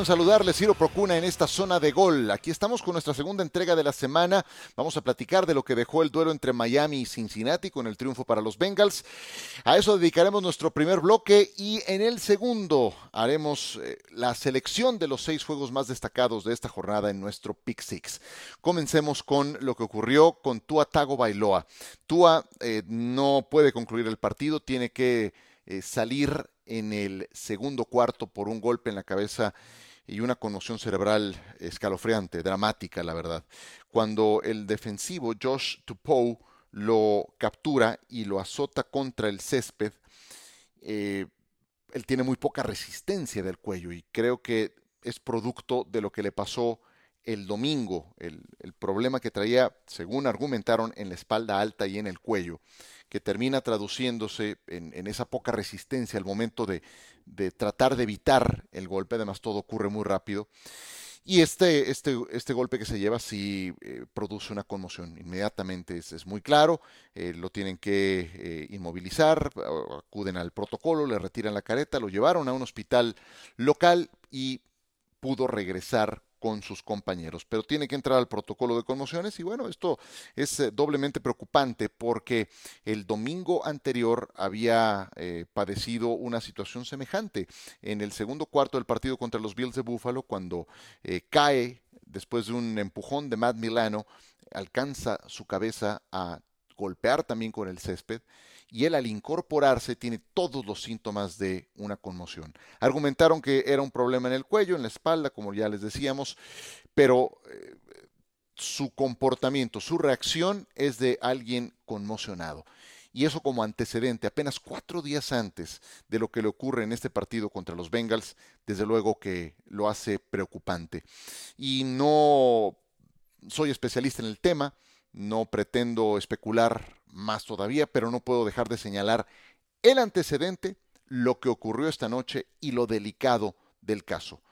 en saludarles, Ciro Procuna, en esta zona de gol. Aquí estamos con nuestra segunda entrega de la semana. Vamos a platicar de lo que dejó el duelo entre Miami y Cincinnati con el triunfo para los Bengals. A eso dedicaremos nuestro primer bloque y en el segundo haremos eh, la selección de los seis juegos más destacados de esta jornada en nuestro Pick Six. Comencemos con lo que ocurrió con Tua Tago Bailoa. Tua eh, no puede concluir el partido, tiene que eh, salir en el segundo cuarto por un golpe en la cabeza y una conmoción cerebral escalofriante, dramática, la verdad. Cuando el defensivo Josh Tupou lo captura y lo azota contra el césped, eh, él tiene muy poca resistencia del cuello y creo que es producto de lo que le pasó el domingo, el, problema que traía, según argumentaron, en la espalda alta y en el cuello, que termina traduciéndose en, esa poca resistencia al momento de, tratar de evitar el golpe, además todo ocurre muy rápido. Y este, este, este golpe que se lleva sí eh, produce una conmoción inmediatamente, es, muy claro, eh, lo tienen que eh, inmovilizar, acuden al protocolo, le retiran la careta, lo llevaron a un hospital local y pudo regresar con sus compañeros. Pero tiene que entrar al protocolo de conmociones y bueno, esto es eh, doblemente preocupante porque el domingo anterior había eh, padecido una situación semejante en el segundo cuarto del partido contra los Bills de Buffalo cuando eh, cae después de un empujón de Matt Milano, alcanza su cabeza a golpear también con el césped y él al incorporarse tiene todos los síntomas de una conmoción. Argumentaron que era un problema en el cuello, en la espalda, como ya les decíamos, pero eh, su comportamiento, su reacción es de alguien conmocionado. Y eso como antecedente, apenas cuatro días antes de lo que le ocurre en este partido contra los Bengals, desde luego que lo hace preocupante. Y no soy especialista en el tema, no pretendo especular más todavía, pero no puedo dejar de señalar el antecedente, lo que ocurrió esta noche y lo delicado del caso.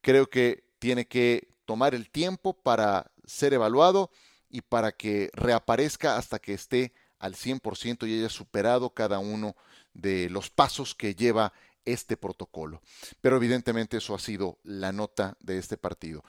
Creo que tiene que tomar el tiempo para ser evaluado y para que reaparezca hasta que esté al 100% y haya superado cada uno de los pasos que lleva este protocolo. Pero evidentemente eso ha sido la nota de este partido.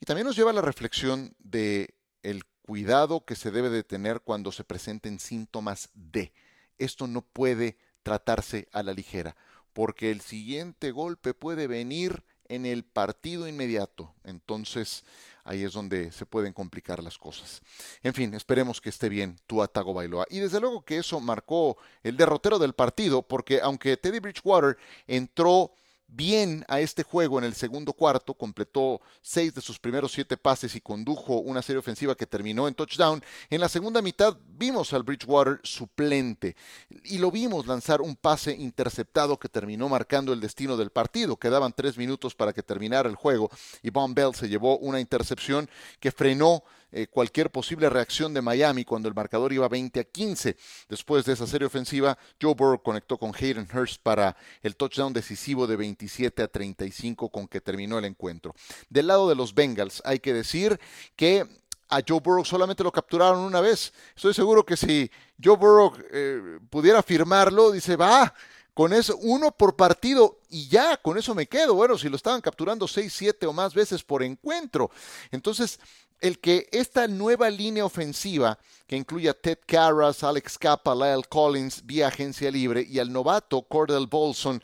Y también nos lleva a la reflexión de el cuidado que se debe de tener cuando se presenten síntomas de. Esto no puede tratarse a la ligera, porque el siguiente golpe puede venir en el partido inmediato. Entonces, ahí es donde se pueden complicar las cosas. En fin, esperemos que esté bien tu Atago Bailoa. Y desde luego que eso marcó el derrotero del partido, porque aunque Teddy Bridgewater entró bien a este juego en el segundo cuarto, completó seis de sus primeros siete pases y condujo una serie ofensiva que terminó en touchdown. En la segunda mitad vimos al Bridgewater suplente y lo vimos lanzar un pase interceptado que terminó marcando el destino del partido. Quedaban tres minutos para que terminara el juego y Von Bell se llevó una intercepción que frenó eh, cualquier posible reacción de Miami cuando el marcador iba 20 a 15. Después de esa serie ofensiva, Joe Burrow conectó con Hayden Hurst para el touchdown decisivo de 27 a 35 con que terminó el encuentro. Del lado de los Bengals, hay que decir que a Joe Burrow solamente lo capturaron una vez. Estoy seguro que si Joe Burrow eh, pudiera firmarlo, dice, va, con eso, uno por partido y ya, con eso me quedo. Bueno, si lo estaban capturando seis, siete o más veces por encuentro. Entonces, el que esta nueva línea ofensiva, que incluye a Ted Carras, Alex Capa, Lyle Collins vía agencia libre y al novato Cordell Bolson,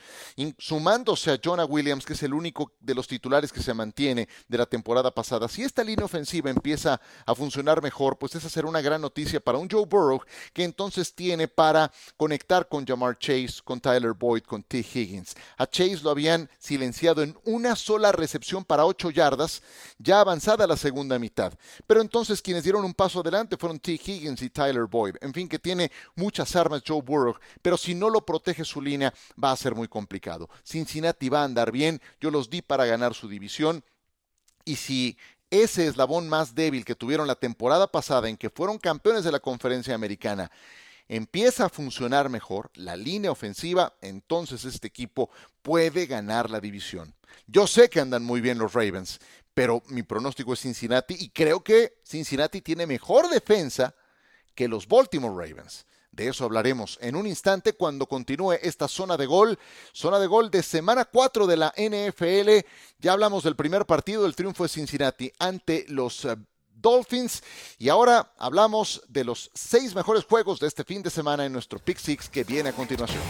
sumándose a Jonah Williams, que es el único de los titulares que se mantiene de la temporada pasada, si esta línea ofensiva empieza a funcionar mejor, pues esa será una gran noticia para un Joe Burrow que entonces tiene para conectar con Jamar Chase, con Tyler Boyd, con T. Higgins. A Chase lo habían silenciado en una sola recepción para ocho yardas, ya avanzada la segunda mitad. Pero entonces quienes dieron un paso adelante fueron T. Higgins y Tyler Boyd. En fin, que tiene muchas armas Joe Burrow, pero si no lo protege su línea va a ser muy complicado. Cincinnati va a andar bien, yo los di para ganar su división y si ese eslabón más débil que tuvieron la temporada pasada en que fueron campeones de la conferencia americana empieza a funcionar mejor la línea ofensiva, entonces este equipo puede ganar la división. Yo sé que andan muy bien los Ravens, pero mi pronóstico es Cincinnati y creo que Cincinnati tiene mejor defensa que los Baltimore Ravens. De eso hablaremos en un instante cuando continúe esta zona de gol, zona de gol de semana 4 de la NFL. Ya hablamos del primer partido, el triunfo de Cincinnati ante los eh, Dolphins. Y ahora hablamos de los seis mejores juegos de este fin de semana en nuestro Pick Six que viene a continuación.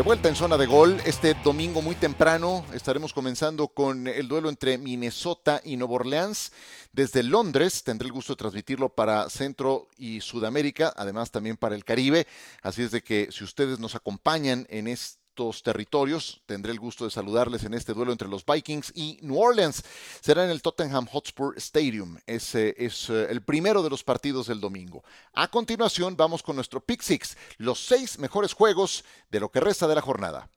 De vuelta en zona de gol, este domingo muy temprano estaremos comenzando con el duelo entre Minnesota y Nueva Orleans. Desde Londres tendré el gusto de transmitirlo para Centro y Sudamérica, además también para el Caribe. Así es de que si ustedes nos acompañan en este territorios. Tendré el gusto de saludarles en este duelo entre los Vikings y New Orleans. Será en el Tottenham Hotspur Stadium. Ese es eh, el primero de los partidos del domingo. A continuación vamos con nuestro Pick Six, los seis mejores juegos de lo que resta de la jornada.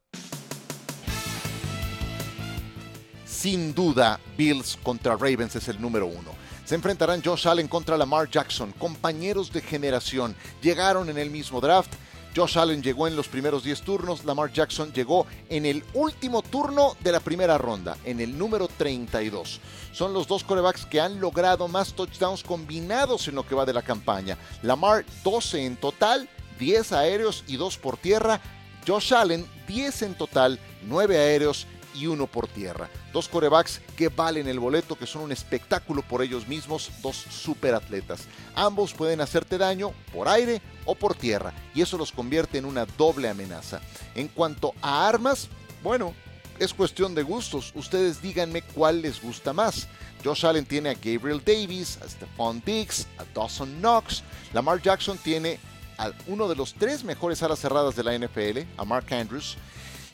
Sin duda, Bills contra Ravens es el número uno. Se enfrentarán Josh Allen contra Lamar Jackson, compañeros de generación. Llegaron en el mismo draft Josh Allen llegó en los primeros 10 turnos, Lamar Jackson llegó en el último turno de la primera ronda, en el número 32. Son los dos corebacks que han logrado más touchdowns combinados en lo que va de la campaña. Lamar 12 en total, 10 aéreos y 2 por tierra. Josh Allen 10 en total, 9 aéreos y uno por tierra. Dos corebacks que valen el boleto, que son un espectáculo por ellos mismos, dos superatletas. Ambos pueden hacerte daño por aire o por tierra, y eso los convierte en una doble amenaza. En cuanto a armas, bueno, es cuestión de gustos. Ustedes díganme cuál les gusta más. Josh Allen tiene a Gabriel Davis, a Stephon Diggs, a Dawson Knox. Lamar Jackson tiene a uno de los tres mejores alas cerradas de la NFL, a Mark Andrews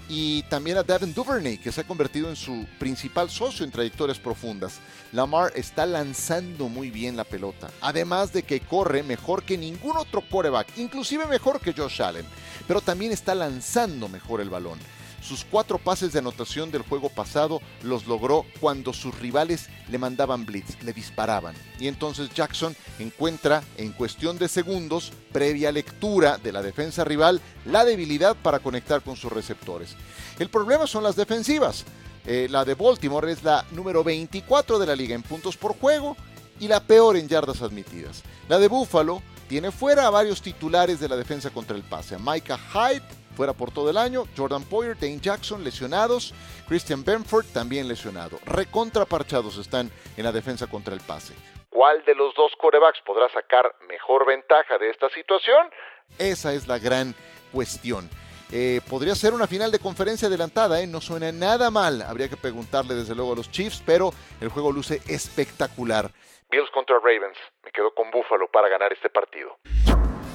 y también a Devin Duvernay, que se ha convertido en su principal socio en trayectorias profundas. Lamar está lanzando muy bien la pelota, además de que corre mejor que ningún otro quarterback, inclusive mejor que Josh Allen, pero también está lanzando mejor el balón. Sus cuatro pases de anotación del juego pasado los logró cuando sus rivales le mandaban blitz, le disparaban. Y entonces Jackson encuentra en cuestión de segundos, previa lectura de la defensa rival, la debilidad para conectar con sus receptores. El problema son las defensivas. Eh, la de Baltimore es la número 24 de la liga en puntos por juego y la peor en yardas admitidas. La de Buffalo tiene fuera a varios titulares de la defensa contra el pase, a Micah Hyde, fuera por todo el año. Jordan Poyer, Dane Jackson lesionados. Christian Benford también lesionado. Recontraparchados están en la defensa contra el pase. ¿Cuál de los dos corebacks podrá sacar mejor ventaja de esta situación? Esa es la gran cuestión. Eh, podría ser una final de conferencia adelantada, ¿eh? no suena nada mal. Habría que preguntarle desde luego a los Chiefs, pero el juego luce espectacular. Bills contra Ravens. Me quedo con Buffalo para ganar este partido.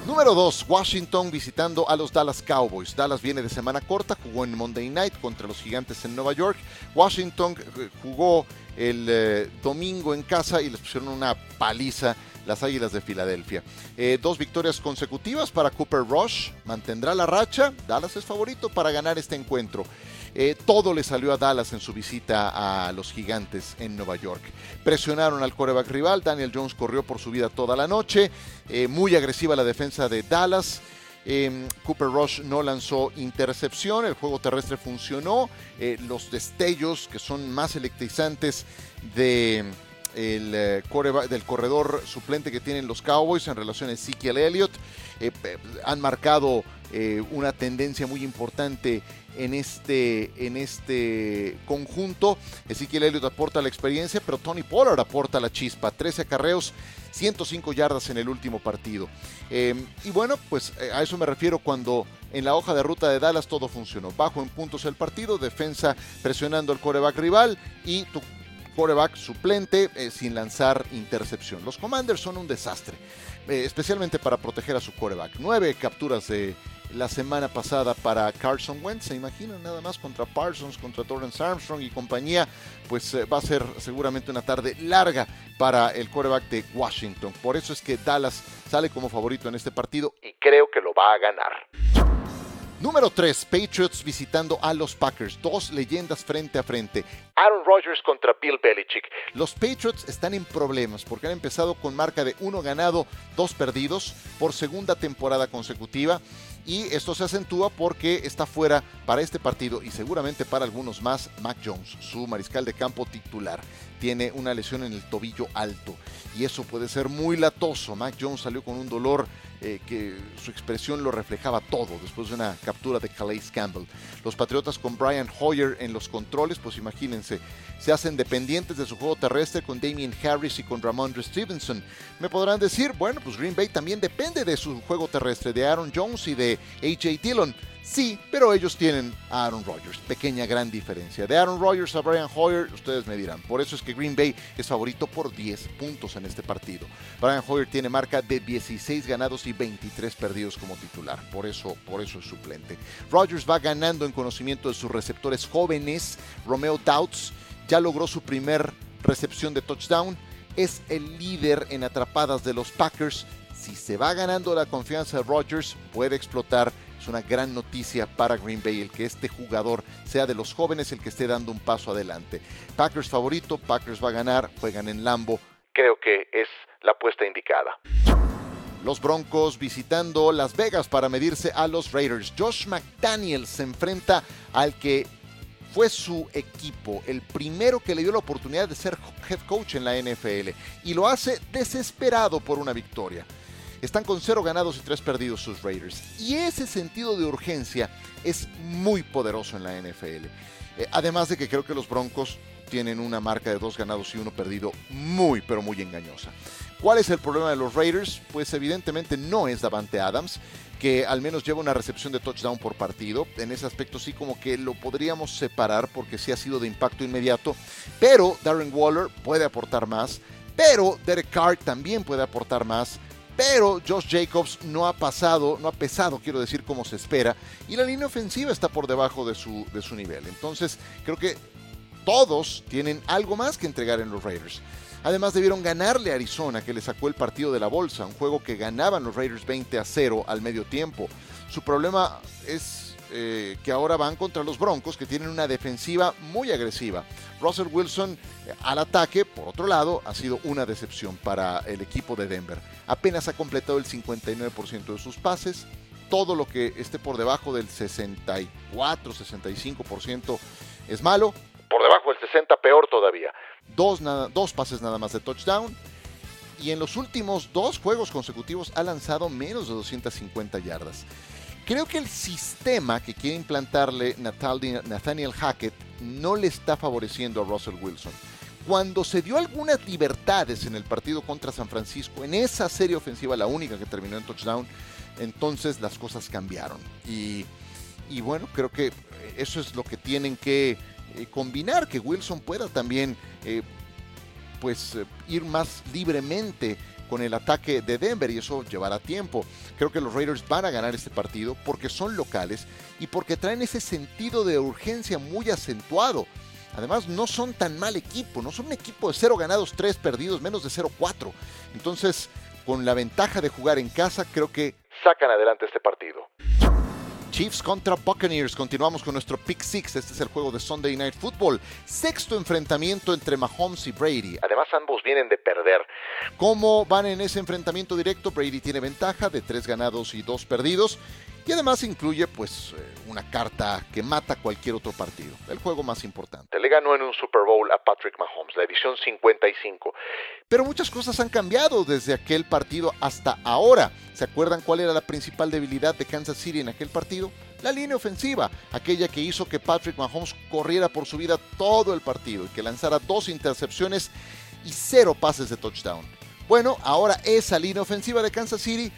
Número 2, Washington visitando a los Dallas Cowboys. Dallas viene de semana corta, jugó en Monday Night contra los Gigantes en Nueva York. Washington eh, jugó el eh, domingo en casa y les pusieron una paliza las Águilas de Filadelfia. Eh, dos victorias consecutivas para Cooper Rush, mantendrá la racha. Dallas es favorito para ganar este encuentro. Eh, todo le salió a Dallas en su visita a los gigantes en Nueva York. Presionaron al coreback rival, Daniel Jones corrió por su vida toda la noche, eh, muy agresiva la defensa de Dallas. Em, Cooper Rush no lanzó intercepción, el juego terrestre funcionó, eh, los destellos que son más electrizantes de, el, del corredor suplente que tienen los Cowboys en relación a Ezekiel Elliott han marcado una tendencia muy importante en este, en este conjunto. Ezequiel Elliott aporta la experiencia, pero Tony Pollard aporta la chispa. 13 acarreos, 105 yardas en el último partido. Em, y bueno, pues eh, a eso me refiero cuando en la hoja de ruta de Dallas todo funcionó. Bajo en puntos el partido, defensa presionando al coreback rival y tu coreback suplente eh, sin lanzar intercepción. Los Commanders son un desastre, eh, especialmente para proteger a su coreback. Nueve capturas de la semana pasada para Carson Wentz. Se imaginan nada más contra Parsons, contra Torrance Armstrong y compañía. Pues eh, va a ser seguramente una tarde larga para el quarterback de Washington. Por eso es que Dallas sale como favorito en este partido y creo que lo va a ganar. Número 3, Patriots visitando a los Packers, dos leyendas frente a frente. Aaron Rodgers contra Bill Belichick. Los Patriots están en problemas porque han empezado con marca de uno ganado, dos perdidos por segunda temporada consecutiva Y esto se acentúa porque está fuera para este partido y seguramente para algunos más Mac Jones, su mariscal de campo titular. Tiene una lesión en el tobillo alto y eso puede ser muy latoso. Mac Jones salió con un dolor eh, que su expresión lo reflejaba todo después de una captura de Calais Campbell. Los Patriotas con Brian Hoyer en los controles, pues imagínense, se hacen dependientes de su juego terrestre con Damien Harris y con Ramondre Stevenson. Me podrán decir, bueno, pues Green Bay también depende de su juego terrestre, de Aaron Jones y de AJ Dillon. Sí, pero ellos tienen a Aaron Rodgers. Pequeña gran diferencia. De Aaron Rodgers a Brian Hoyer, ustedes me dirán. Por eso es que Green Bay es favorito por 10 puntos en este partido. Brian Hoyer tiene marca de 16 ganados y 23 perdidos como titular. Por eso, por eso es suplente. Rodgers va ganando en conocimiento de sus receptores jóvenes. Romeo Doubts ya logró su primer recepción de touchdown. Es el líder en atrapadas de los Packers. Si se va ganando la confianza de Rodgers, puede explotar es una gran noticia para Green Bay el que este jugador sea de los jóvenes el que esté dando un paso adelante. Packers favorito, Packers va a ganar, juegan en Lambo. Creo que es la apuesta indicada. Los Broncos visitando Las Vegas para medirse a los Raiders. Josh McDaniels se enfrenta al que fue su equipo, el primero que le dio la oportunidad de ser head coach en la NFL y lo hace desesperado por una victoria. Están con cero ganados y tres perdidos sus Raiders. Y ese sentido de urgencia es muy poderoso en la NFL. Eh, además de que creo que los Broncos tienen una marca de dos ganados y uno perdido muy, pero muy engañosa. ¿Cuál es el problema de los Raiders? Pues evidentemente no es Davante Adams, que al menos lleva una recepción de touchdown por partido. En ese aspecto sí como que lo podríamos separar porque sí ha sido de impacto inmediato. Pero Darren Waller puede aportar más. Pero Derek Carr también puede aportar más pero Josh Jacobs no ha pasado, no ha pesado, quiero decir, como se espera, y la línea ofensiva está por debajo de su, de su nivel. Entonces, creo que todos tienen algo más que entregar en los Raiders. Además debieron ganarle a Arizona, que le sacó el partido de la bolsa, un juego que ganaban los Raiders 20 a 0 al medio tiempo. Su problema es eh, que ahora van contra los Broncos, que tienen una defensiva muy agresiva. Russell Wilson eh, al ataque, por otro lado, ha sido una decepción para el equipo de Denver. Apenas ha completado el 59% de sus pases. Todo lo que esté por debajo del 64-65% es malo. Por debajo del 60% peor todavía. Dos, dos pases nada más de touchdown y en los últimos dos juegos consecutivos ha lanzado menos de 250 yardas. Creo que el sistema que quiere implantarle Nathaniel Hackett no le está favoreciendo a Russell Wilson. Cuando se dio algunas libertades en el partido contra San Francisco, en esa serie ofensiva, la única que terminó en touchdown, entonces las cosas cambiaron. Y, bueno, creo que eso es lo que tienen que eh, combinar, que Wilson pueda también eh, pues eh, ir más libremente con el ataque de Denver y eso llevará tiempo. Creo que los Raiders van a ganar este partido porque son locales y porque traen ese sentido de urgencia muy acentuado. Además, no son tan mal equipo, no son un equipo de 0 ganados, 3 perdidos, menos de 0-4. Entonces, con la ventaja de jugar en casa, creo que sacan adelante este partido. Chiefs contra Buccaneers. Continuamos con nuestro Pick Six. Este es el juego de Sunday Night Football. Sexto enfrentamiento entre Mahomes y Brady. Además, ambos vienen de perder. ¿Cómo van en ese enfrentamiento directo? Brady tiene ventaja de tres ganados y dos perdidos. Y además incluye pues eh, una carta que mata cualquier otro partido. El juego más importante. Le ganó en un Super Bowl a Patrick Mahomes, la edición 55. Pero muchas cosas han cambiado desde aquel partido hasta ahora. ¿Se acuerdan cuál era la principal debilidad de Kansas City en aquel partido? La línea ofensiva, aquella que hizo que Patrick Mahomes corriera por su vida todo el partido y que lanzara dos intercepciones y cero pases de touchdown. Bueno, ahora esa línea ofensiva de Kansas City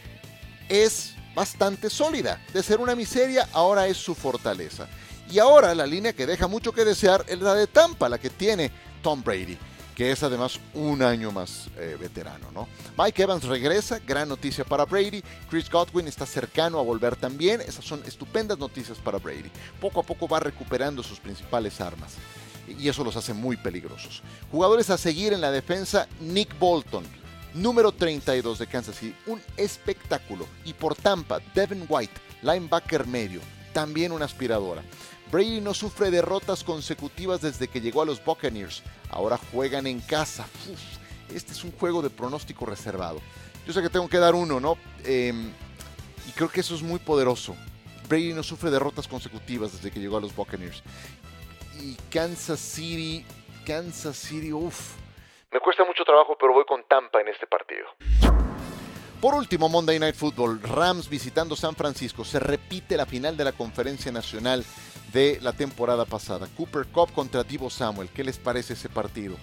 es bastante sólida. De ser una miseria, ahora es su fortaleza. Y ahora la línea que deja mucho que desear es la de Tampa, la que tiene Tom Brady, que es además un año más eh, veterano. ¿no? Mike Evans regresa, gran noticia para Brady. Chris Godwin está cercano a volver también. Esas son estupendas noticias para Brady. Poco a poco va recuperando sus principales armas. Y eso los hace muy peligrosos. Jugadores a seguir en la defensa, Nick Bolton número 32 de Kansas City. Un espectáculo. Y por Tampa, Devin White, linebacker medio, también una aspiradora. Brady no sufre derrotas consecutivas desde que llegó a los Buccaneers. Ahora juegan en casa. este es un juego de pronóstico reservado. Yo sé que tengo que dar uno, ¿no? Em, Y creo que eso es muy poderoso. Brady no sufre derrotas consecutivas desde que llegó a los Buccaneers. Y Kansas City, Kansas City, uff. Me cuesta mucho trabajo, pero voy con Tampa en este partido. Por último, Monday Night Football, Rams visitando San Francisco. Se repite la final de la conferencia nacional de la temporada pasada. Cooper Cup contra Divo Samuel. ¿Qué les parece ese partido?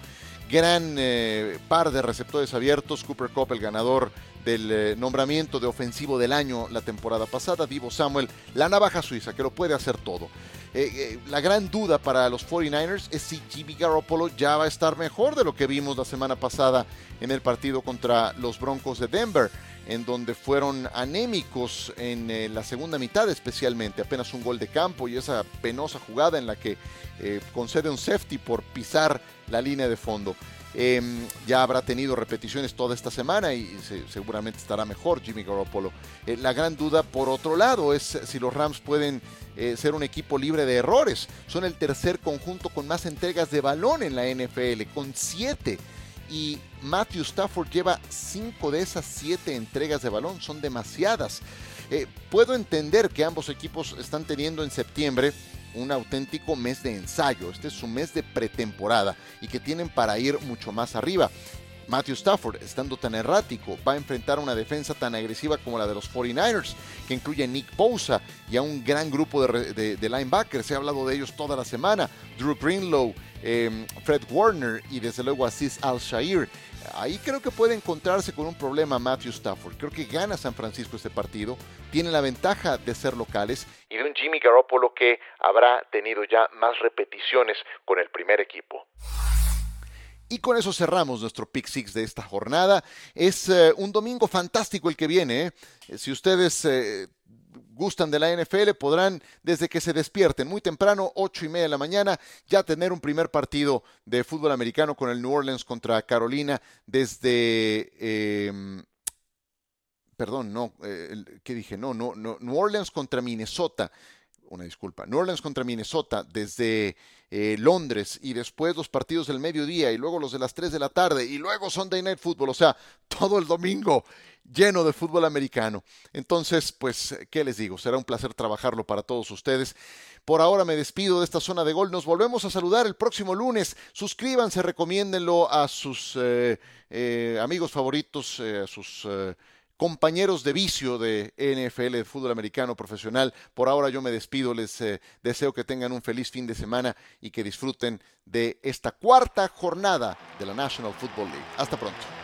Gran eh, par de receptores abiertos. Cooper Cup, el ganador del eh, nombramiento de ofensivo del año la temporada pasada. Divo Samuel, la navaja suiza, que lo puede hacer todo. Eh, la gran duda para los 49ers es si Jimmy Garoppolo ya va a estar mejor de lo que vimos la semana pasada en el partido contra los Broncos de Denver en donde fueron anémicos en eh, la segunda mitad especialmente, apenas un gol de campo y esa penosa jugada en la que eh, concede un safety por pisar la línea de fondo. Em, ya habrá tenido repeticiones toda esta semana y seguramente estará mejor Jimmy Garoppolo. Eh, la gran duda, por otro lado, es si los Rams pueden ser un equipo libre de errores. Son el tercer conjunto con más entregas de balón en la NFL, con siete y Matthew Stafford lleva cinco de esas siete entregas de balón, son demasiadas. Eh, puedo entender que ambos equipos están teniendo en septiembre un auténtico mes de ensayo, este es su mes de pretemporada y que tienen para ir mucho más arriba. Matthew Stafford, estando tan errático, va a enfrentar una defensa tan agresiva como la de los 49ers, que incluye a Nick Bosa y a un gran grupo de, linebackers. He hablado de ellos toda la semana. Drew Greenlow, Em, Fred Warner y desde luego Aziz Al-Shair. Ahí creo que puede encontrarse con un problema Matthew Stafford. Creo que gana San Francisco este partido, tiene la ventaja de ser locales y de un Jimmy Garoppolo que habrá tenido ya más repeticiones con el primer equipo. Y con eso cerramos nuestro Pick Six de esta jornada. Es eh, un domingo fantástico el que viene. ¿eh? Si ustedes eh, gustan de la NFL podrán, desde que se despierten muy temprano, ocho y media de la mañana, ya tener un primer partido de fútbol americano con el New Orleans contra Carolina desde... Em, perdón, no, ¿qué dije? No, no, no, New Orleans contra Minnesota una disculpa, New Orleans contra Minnesota desde eh, Londres y después los partidos del mediodía y luego los de las 3 de la tarde y luego Sunday Night Football, o sea, todo el domingo lleno de fútbol americano. Entonces, pues, ¿qué les digo? Será un placer trabajarlo para todos ustedes. Por ahora me despido de esta zona de gol. Nos volvemos a saludar el próximo lunes. Suscríbanse, recomiéndenlo a sus eh, eh, amigos favoritos, a sus compañeros de vicio de NFL, de fútbol americano profesional. Por ahora yo me despido, les eh, deseo que tengan un feliz fin de semana y que disfruten de esta cuarta jornada de la National Football League. Hasta pronto.